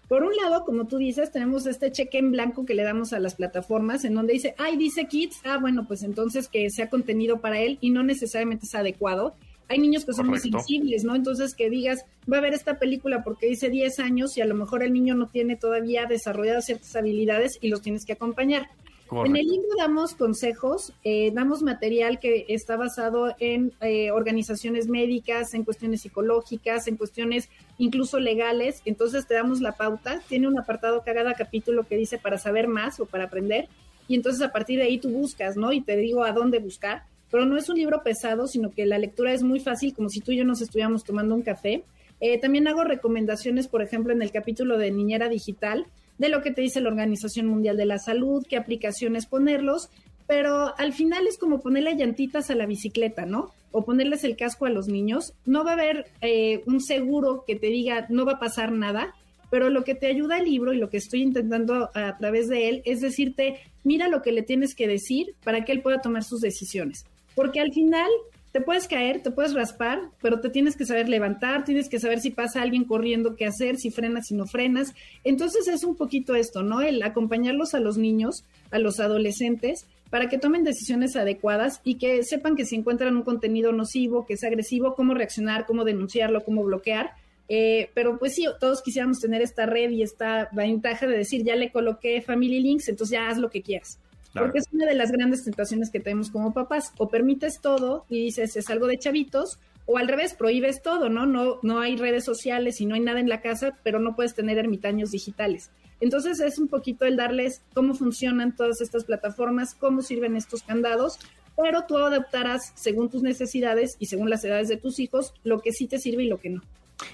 Por un lado, como tú dices, tenemos este cheque en blanco que le damos a las plataformas en donde dice, ay, dice Kids, ah, bueno, pues entonces que sea contenido para él y no necesariamente es adecuado. Hay niños que son muy sensibles, ¿no? Entonces que digas, va a ver esta película porque dice 10 años y a lo mejor el niño no tiene todavía desarrolladas ciertas habilidades y los tienes que acompañar. En el libro damos consejos, eh, damos material que está basado en eh, organizaciones médicas, en cuestiones psicológicas, en cuestiones incluso legales. Entonces te damos la pauta. Tiene un apartado cada capítulo que dice para saber más o para aprender. Y entonces a partir de ahí tú buscas, ¿no? Y te digo a dónde buscar. Pero no es un libro pesado, sino que la lectura es muy fácil, como si tú y yo nos estuviéramos tomando un café. Eh, también hago recomendaciones, por ejemplo, en el capítulo de Niñera Digital, de lo que te dice la Organización Mundial de la Salud, qué aplicaciones ponerlos, pero al final es como ponerle llantitas a la bicicleta, ¿no? O ponerles el casco a los niños. No va a haber eh, un seguro que te diga no va a pasar nada, pero lo que te ayuda el libro y lo que estoy intentando a través de él es decirte, mira lo que le tienes que decir para que él pueda tomar sus decisiones. Porque al final te puedes caer, te puedes raspar, pero te tienes que saber levantar, tienes que saber si pasa alguien corriendo qué hacer, si frenas, si no frenas. Entonces es un poquito esto, ¿no? El acompañarlos a los niños, a los adolescentes, para que tomen decisiones adecuadas y que sepan que si encuentran un contenido nocivo, que es agresivo, cómo reaccionar, cómo denunciarlo, cómo bloquear. Eh, pero pues sí, todos quisiéramos tener esta red y esta ventaja de decir, ya le coloqué Family Links, entonces ya haz lo que quieras. Porque es una de las grandes tentaciones que tenemos como papás. O permites todo y dices, es algo de chavitos, o al revés, prohíbes todo, ¿no? No, no hay redes sociales y no hay nada en la casa, pero no puedes tener ermitaños digitales. Entonces es un poquito el darles cómo funcionan todas estas plataformas, cómo sirven estos candados, pero tú adaptarás según tus necesidades y según las edades de tus hijos lo que sí te sirve y lo que no.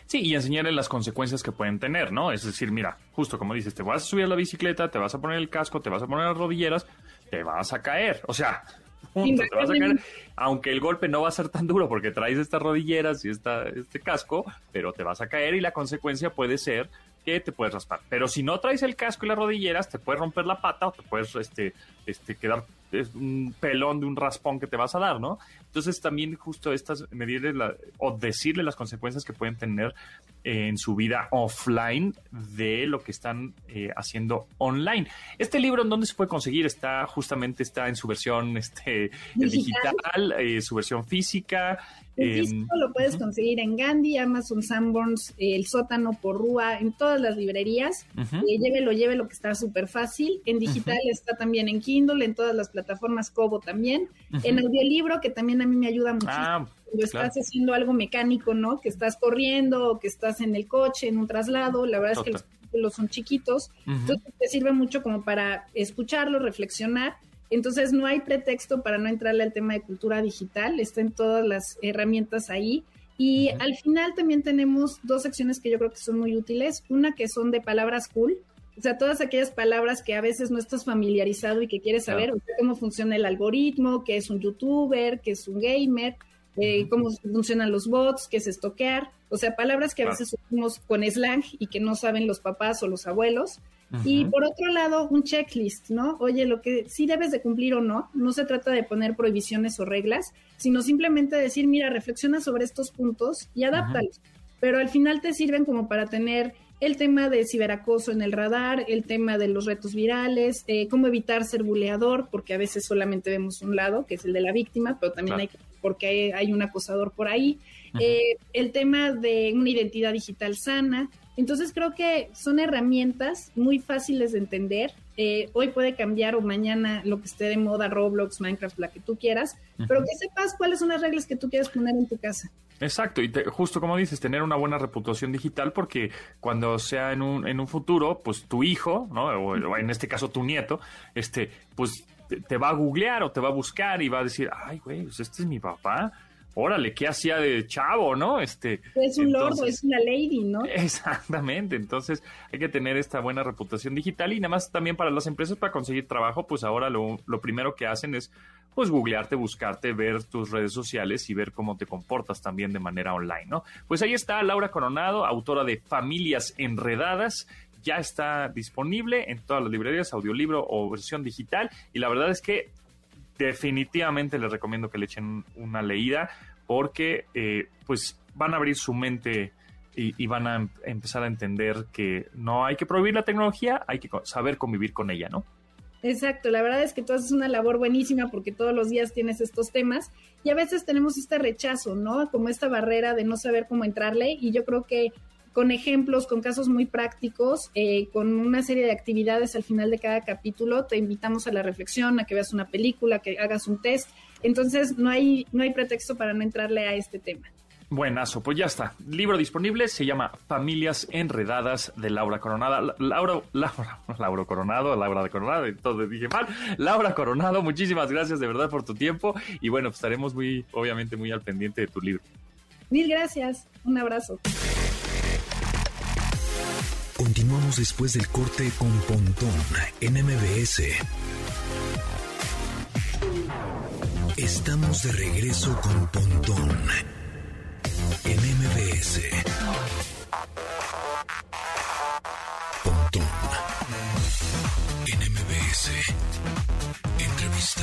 Sí, y enseñarle las consecuencias que pueden tener, ¿no? Es decir, mira, justo como dices, te vas a subir a la bicicleta, te vas a poner el casco, te vas a poner las rodilleras, te vas a caer. O sea, punto, te vas a caer. Aunque el golpe no va a ser tan duro porque traes estas rodilleras y esta, este casco, pero te vas a caer y la consecuencia puede ser que te puedes raspar. Pero si no traes el casco y las rodilleras, te puedes romper la pata o te puedes este, este, quedar es un pelón de un raspón que te vas a dar, ¿no? Entonces también justo estas medirle la, o decirle las consecuencias que pueden tener en su vida offline de lo que están eh, haciendo online. Este libro, ¿en dónde se puede conseguir? Está justamente está en su versión este, digital, eh, su versión física. El em, lo puedes conseguir en Gandhi, Amazon Sanborns, El Sótano por Rúa, en todas las librerías. Eh, llévelo, llévelo, que está súper fácil. En digital está también en Kindle, en todas las plataformas Kobo también. En audiolibro, que también a mí me ayuda muchísimo. Ah, cuando estás haciendo algo mecánico, ¿no? Que estás corriendo o que estás en el coche, en un traslado. La verdad es que los son chiquitos. Entonces te sirve mucho como para escucharlo, reflexionar entonces no hay pretexto para no entrarle al tema de cultura digital, están todas las herramientas ahí. Y al final también tenemos dos secciones que yo creo que son muy útiles. Una que son de palabras cool, o sea, todas aquellas palabras que a veces no estás familiarizado y que quieres saber cómo funciona el algoritmo, qué es un youtuber, qué es un gamer, eh, cómo funcionan los bots, qué es estoquear. O sea, palabras que a veces usamos con slang y que no saben los papás o los abuelos. Y por otro lado, un checklist, ¿no? Oye, lo que sí debes de cumplir o no, no se trata de poner prohibiciones o reglas, sino simplemente decir, mira, reflexiona sobre estos puntos y adáptalos. Pero al final te sirven como para tener el tema de ciberacoso en el radar, el tema de los retos virales, eh, cómo evitar ser buleador, porque a veces solamente vemos un lado, que es el de la víctima, pero también hay porque hay, un acosador por ahí, eh, el tema de una identidad digital sana, entonces creo que son herramientas muy fáciles de entender. Eh, hoy puede cambiar o mañana lo que esté de moda, Roblox, Minecraft, la que tú quieras, pero que sepas cuáles son las reglas que tú quieres poner en tu casa. Exacto, y justo como dices, tener una buena reputación digital porque cuando sea en un, en un futuro, pues tu hijo, ¿no? O, en este caso tu nieto, este, pues te, va a googlear o te va a buscar y va a decir, ay, güey, pues este es mi papá órale, ¿qué hacía de chavo, no? Este, es un lord, es una lady, ¿no? Exactamente, entonces hay que tener esta buena reputación digital y nada más también para las empresas para conseguir trabajo, pues ahora lo, lo primero que hacen es pues googlearte, buscarte, ver tus redes sociales y ver cómo te comportas también de manera online, ¿no? Pues ahí está Laura Coronado, autora de Familias Enredadas, ya está disponible en todas las librerías, audiolibro o versión digital. Y la verdad es que definitivamente les recomiendo que le echen una leída porque eh, pues van a abrir su mente y, van a em, empezar a entender que no hay que prohibir la tecnología, hay que saber convivir con ella, ¿no? Exacto, la verdad es que tú haces una labor buenísima porque todos los días tienes estos temas y a veces tenemos este rechazo, ¿no? Como esta barrera de no saber cómo entrarle y yo creo que con ejemplos, con casos muy prácticos, eh, con una serie de actividades al final de cada capítulo. Te invitamos a la reflexión, a que veas una película, que hagas un test. Entonces, no hay, no hay pretexto para no entrarle a este tema. Buenazo, pues ya está. Libro disponible, se llama Familias Enredadas de Laura Coronada. Laura, Laura, Laura Coronado, Laura de Coronado, entonces dije mal. Laura Coronado, muchísimas gracias de verdad por tu tiempo y bueno, pues estaremos muy, obviamente, muy al pendiente de tu libro. Mil gracias, un abrazo. Continuamos después del corte con Pontón en MBS. Estamos de regreso con Pontón en MBS. Pontón en MBS. Entrevista.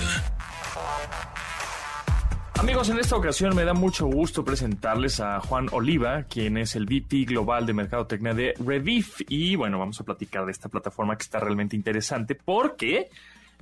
Amigos, en esta ocasión me da mucho gusto presentarles a Juan Oliva, quien es el VP Global de Mercadotecnia de Revif. Y bueno, vamos a platicar de esta plataforma que está realmente interesante porque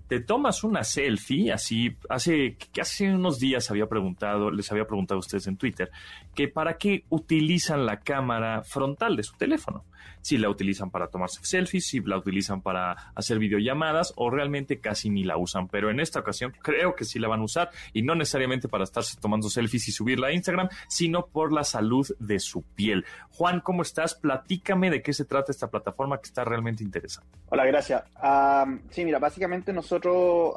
te tomas una selfie, así, hace, que hace unos días había preguntado, les había preguntado a ustedes en Twitter, que para qué utilizan la cámara frontal de su teléfono si la utilizan para tomarse selfies, si la utilizan para hacer videollamadas o realmente casi ni la usan. Pero en esta ocasión creo que sí la van a usar y no necesariamente para estarse tomando selfies y subirla a Instagram, sino por la salud de su piel. Juan, ¿cómo estás? Platícame de qué se trata esta plataforma que está realmente interesante. Hola, gracias. sí, mira, básicamente nosotros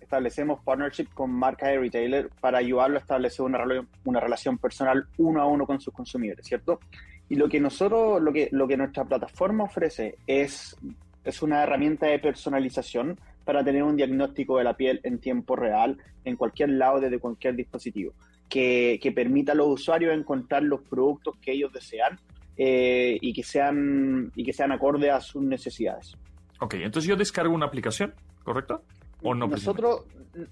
establecemos partnership con marcas de retailer para ayudarlo a establecer una relación personal uno a uno con sus consumidores, ¿cierto? Y lo que nosotros, lo que, lo que nuestra plataforma ofrece es, es una herramienta de personalización para tener un diagnóstico de la piel en tiempo real en cualquier lado desde cualquier dispositivo, que, que permita a los usuarios encontrar los productos que ellos desean eh, y, que sean, y que sean acorde a sus necesidades. Ok, entonces yo descargo una aplicación, ¿correcto? ¿O no? Nosotros,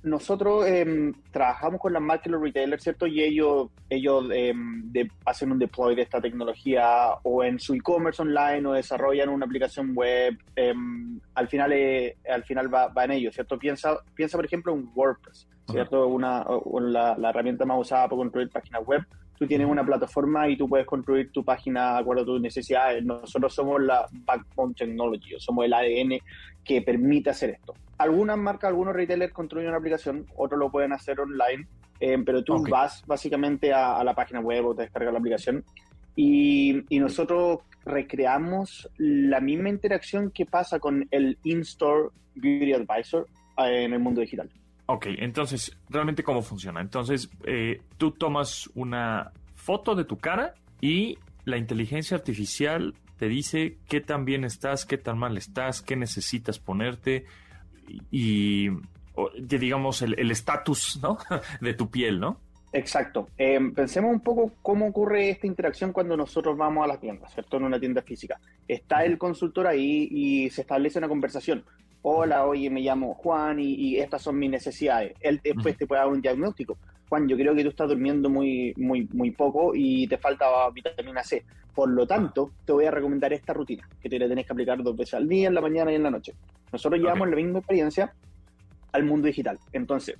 nosotros em, trabajamos con las marcas y los retailers, ¿cierto? Y ellos, ellos em, hacen un deploy de esta tecnología o en su e-commerce online o desarrollan una aplicación web. Em, al final, eh, al final va, va, en ellos, ¿cierto? Piensa, piensa, por ejemplo, en WordPress, ¿cierto? Una, la, la, herramienta más usada para construir páginas web tú tienes una plataforma y tú puedes construir tu página de acuerdo a tus necesidades. Nosotros somos la Backbone Technology, somos el ADN que permite hacer esto. Algunas marcas, algunos retailers construyen una aplicación, otros lo pueden hacer online, eh, pero tú vas básicamente a, la página web o te descargas la aplicación y, y nosotros recreamos la misma interacción que pasa con el In-Store Beauty Advisor eh, en el mundo digital. Ok, entonces, ¿realmente cómo funciona? Entonces, eh, tú tomas una foto de tu cara y la inteligencia artificial te dice qué tan bien estás, qué tan mal estás, qué necesitas ponerte y, digamos, el estatus ¿no? de tu piel, ¿no? Exacto. Em, pensemos un poco cómo ocurre esta interacción cuando nosotros vamos a la tienda, ¿cierto? En una tienda física. Está el consultor ahí y se establece una conversación hola, oye, me llamo Juan y, estas son mis necesidades. Él después te puede dar un diagnóstico. Juan, yo creo que tú estás durmiendo muy, muy, muy poco y te falta vitamina C. Por lo tanto, te voy a recomendar esta rutina, que te la tenés que aplicar dos veces al día, en la mañana y en la noche. Nosotros llevamos la misma experiencia al mundo digital. Entonces,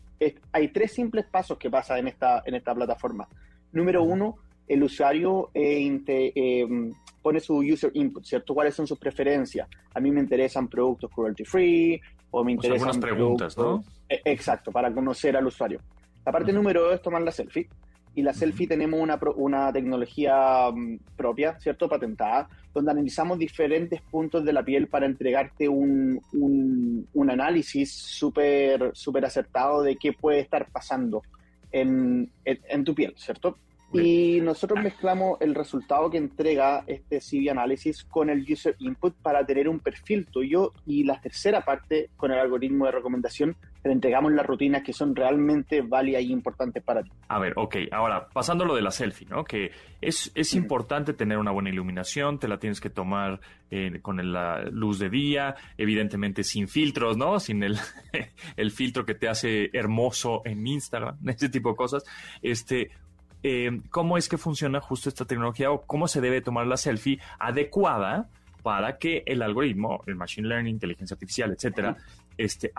hay tres simples pasos que pasan en esta, en esta plataforma. Número uno, el usuario eh, eh, pone su user input, ¿cierto? ¿Cuáles son sus preferencias? A mí me interesan productos cruelty free o me interesan... algunas preguntas, ¿no? E, exacto, para conocer al usuario. La parte número dos es tomar la selfie. Y la selfie tenemos una, una tecnología mm, propia, ¿cierto? Patentada, donde analizamos diferentes puntos de la piel para entregarte un, un, un análisis súper super acertado de qué puede estar pasando en, en tu piel, ¿cierto? Y nosotros mezclamos el resultado que entrega este CV Analysis con el User Input para tener un perfil tuyo y la tercera parte con el algoritmo de recomendación te entregamos las rutinas que son realmente válidas y importantes para ti. A ver, ok, ahora pasando lo de la selfie, ¿no? Que es, es importante tener una buena iluminación, te la tienes que tomar eh, con la luz de día, evidentemente sin filtros, ¿no? Sin el, el filtro que te hace hermoso en Instagram, ese tipo de cosas. Este, eh, cómo es que funciona justo esta tecnología o cómo se debe tomar la selfie adecuada para que el algoritmo, el machine learning, inteligencia artificial, etcétera, este,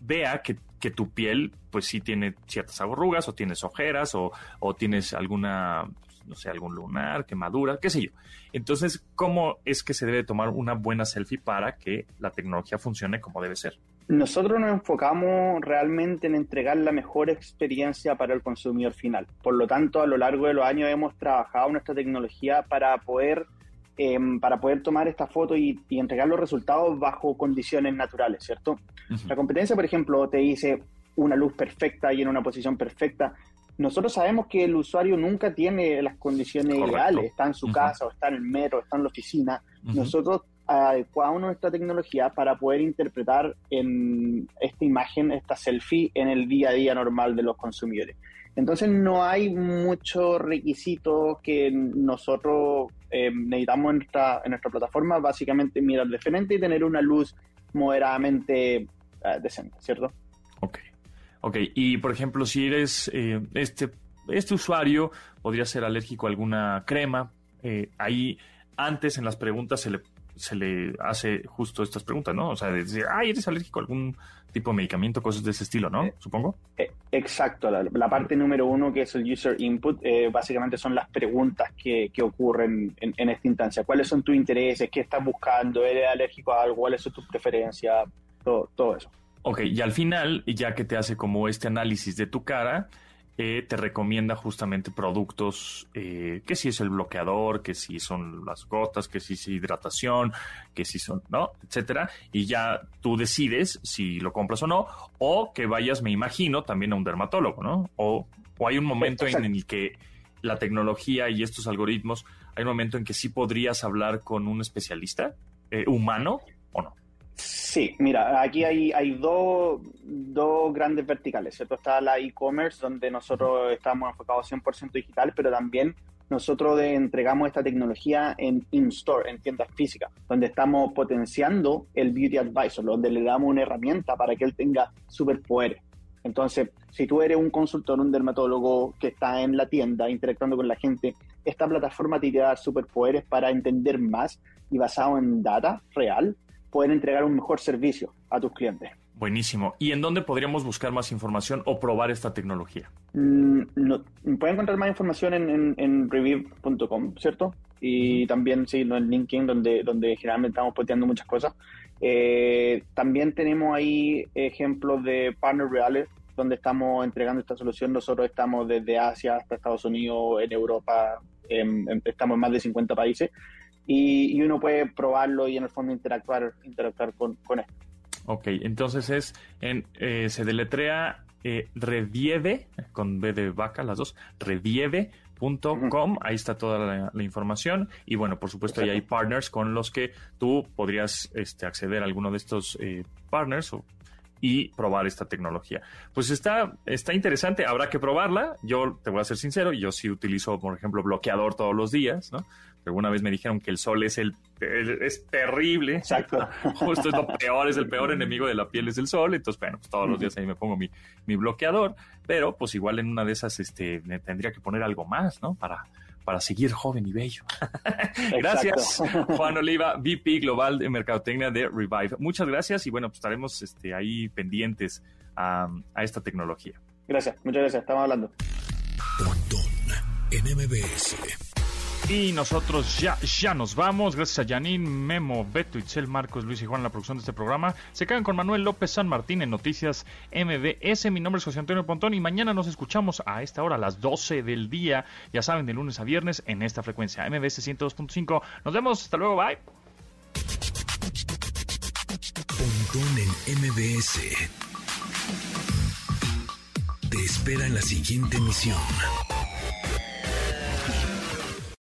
vea que, tu piel, pues sí tiene ciertas arrugas o tienes ojeras o, o tienes alguna, no sé, algún lunar, quemadura, qué sé yo. Entonces, ¿cómo es que se debe tomar una buena selfie para que la tecnología funcione como debe ser? Nosotros nos enfocamos realmente en entregar la mejor experiencia para el consumidor final. Por lo tanto, a lo largo de los años hemos trabajado nuestra tecnología para poder, em, para poder tomar esta foto y, entregar los resultados bajo condiciones naturales, ¿cierto? La competencia, por ejemplo, te dice una luz perfecta y en una posición perfecta. Nosotros sabemos que el usuario nunca tiene las condiciones ideales, está en su casa o está en el metro, está en la oficina. Nosotros adecuado nuestra tecnología para poder interpretar en esta imagen, esta selfie, en el día a día normal de los consumidores. Entonces no hay muchos requisitos que nosotros eh, necesitamos en nuestra, en nuestra plataforma, básicamente mirar de frente y tener una luz moderadamente eh, decente, ¿cierto? Ok, ok. Y por ejemplo, si eres eh, este, este usuario, podría ser alérgico a alguna crema, ahí antes en las preguntas se le se le hace justo estas preguntas, ¿no? O sea, de decir, ay, eres alérgico a algún tipo de medicamento, cosas de ese estilo, ¿no? Eh, Supongo. Eh, exacto, la, parte número uno que es el user input, eh, básicamente son las preguntas que, que ocurren en, esta instancia. ¿Cuáles son tus intereses? ¿Qué estás buscando? ¿Eres alérgico a algo? ¿Cuáles son tus preferencias? Todo, todo eso. Ok, y al final, ya que te hace como este análisis de tu cara, eh, te recomienda justamente productos, eh, que si es el bloqueador, que si son las gotas, que si es hidratación, que si son, ¿no? Etcétera. Y ya tú decides si lo compras o no, o que vayas, me imagino, también a un dermatólogo, ¿no? O, o hay un momento en, el que la tecnología y estos algoritmos, hay un momento en que sí podrías hablar con un especialista eh, humano o no. Sí, mira, aquí hay, hay dos, dos grandes verticales, ¿cierto? Está la e-commerce, donde nosotros estamos enfocados 100% digital, pero también nosotros entregamos esta tecnología en in-store, en tiendas físicas, donde estamos potenciando el Beauty Advisor, donde le damos una herramienta para que él tenga superpoderes. Entonces, si tú eres un consultor, un dermatólogo que está en la tienda interactuando con la gente, esta plataforma te da superpoderes para entender más y basado en data real, poder entregar un mejor servicio a tus clientes. Buenísimo. ¿Y en dónde podríamos buscar más información o probar esta tecnología? Mm, pueden encontrar más información en, en, revive.com, ¿cierto? Y también sí, en LinkedIn, donde, donde generalmente estamos posteando muchas cosas. Eh, también tenemos ahí ejemplos de partners reales donde estamos entregando esta solución. Nosotros estamos desde Asia hasta Estados Unidos, en Europa, estamos en más de 50 países y, uno puede probarlo y en el fondo interactuar, interactuar con, con esto. Ok, entonces es en, eh, se deletrea eh, Revieve, con B de vaca, las dos, revieve.com, ahí está toda la, información y bueno, por supuesto ahí hay partners con los que tú podrías este, acceder a alguno de estos eh, partners y probar esta tecnología. Pues está, está interesante, habrá que probarla. Yo te voy a ser sincero, yo sí utilizo, por ejemplo, bloqueador todos los días, ¿no? Alguna vez me dijeron que el sol es el, es terrible. Exacto. Justo es lo peor, es el peor enemigo de la piel es el sol. Entonces, bueno, pues todos los días ahí me pongo mi, mi bloqueador. Pero pues igual en una de esas este, me tendría que poner algo más, ¿no? Para, para seguir joven y bello. gracias, Juan Oliva, VP Global de Mercadotecnia de Revive. Muchas gracias y bueno, pues estaremos este, ahí pendientes a, a esta tecnología. Gracias, muchas gracias, estamos hablando. en MBS. Y nosotros ya, ya nos vamos. Gracias a Janine, Memo, Beto, Itzel, Marcos, Luis y Juan en la producción de este programa. Se quedan con Manuel López San Martín en Noticias MBS. Mi nombre es José Antonio Pontón y mañana nos escuchamos a esta hora, a las 12 del día. Ya saben, de lunes a viernes en esta frecuencia MBS 102.5. Nos vemos. Hasta luego. Bye. Pontón en MBS. Te espera en la siguiente emisión.